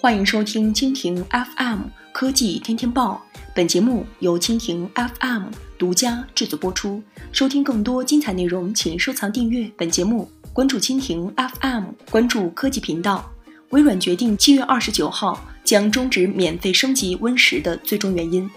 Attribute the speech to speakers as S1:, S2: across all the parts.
S1: 欢迎收听蜻蜓 FM 科技天天报，本节目由蜻蜓 FM 独家制作播出。收听更多精彩内容，请收藏订阅本节目，关注蜻蜓 FM，关注科技频道。微软决定七月二十九号将终止免费升级 Win 十的最终原因。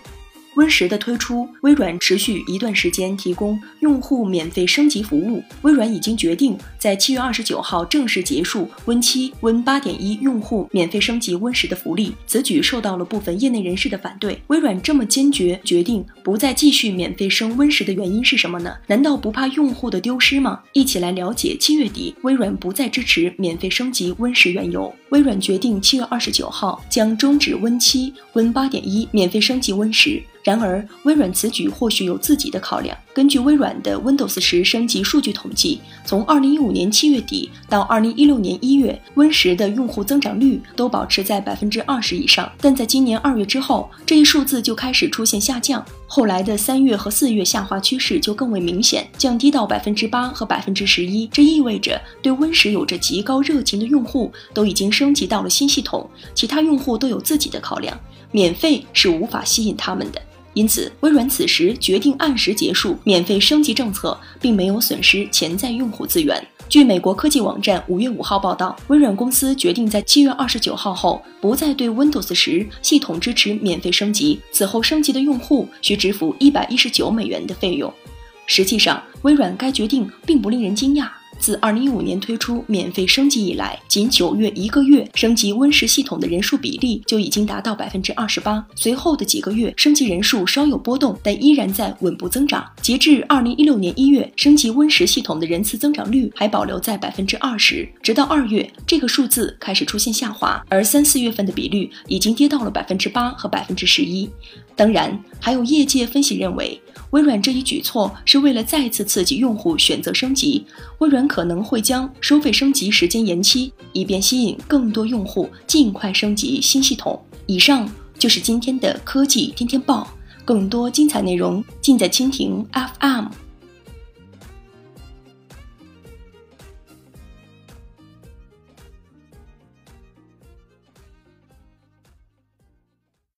S1: Win 十的推出，微软持续一段时间提供用户免费升级服务。微软已经决定在七月二十九号正式结束 Win 七、Win 八点一用户免费升级 Win 十的福利。此举受到了部分业内人士的反对。微软这么坚决决定不再继续免费升 Win 十的原因是什么呢？难道不怕用户的丢失吗？一起来了解七月底微软不再支持免费升级 Win 十缘由。微软决定七月二十九号将终止 Win 七、Win 八点一免费升级 Win 十。然而，微软此举或许有自己的考量。根据微软的 Windows 十升级数据统计，从2015年7月底到2016年1月，Win 十的用户增长率都保持在百分之二十以上。但在今年二月之后，这一数字就开始出现下降。后来的三月和四月下滑趋势就更为明显，降低到百分之八和百分之十一。这意味着对 Win 十有着极高热情的用户都已经升级到了新系统，其他用户都有自己的考量，免费是无法吸引他们的。因此，微软此时决定按时结束免费升级政策，并没有损失潜在用户资源。据美国科技网站五月五号报道，微软公司决定在七月二十九号后不再对 Windows 十系统支持免费升级，此后升级的用户需支付一百一十九美元的费用。实际上，微软该决定并不令人惊讶。自2015年推出免费升级以来，仅九月一个月升级 Win 十系统的人数比例就已经达到百分之二十八。随后的几个月升级人数稍有波动，但依然在稳步增长。截至2016年一月，升级 Win 十系统的人次增长率还保留在百分之二十。直到二月，这个数字开始出现下滑，而三四月份的比率已经跌到了百分之八和百分之十一。当然，还有业界分析认为。微软这一举措是为了再次刺激用户选择升级，微软可能会将收费升级时间延期，以便吸引更多用户尽快升级新系统。以上就是今天的科技天天报，更多精彩内容尽在蜻蜓 FM。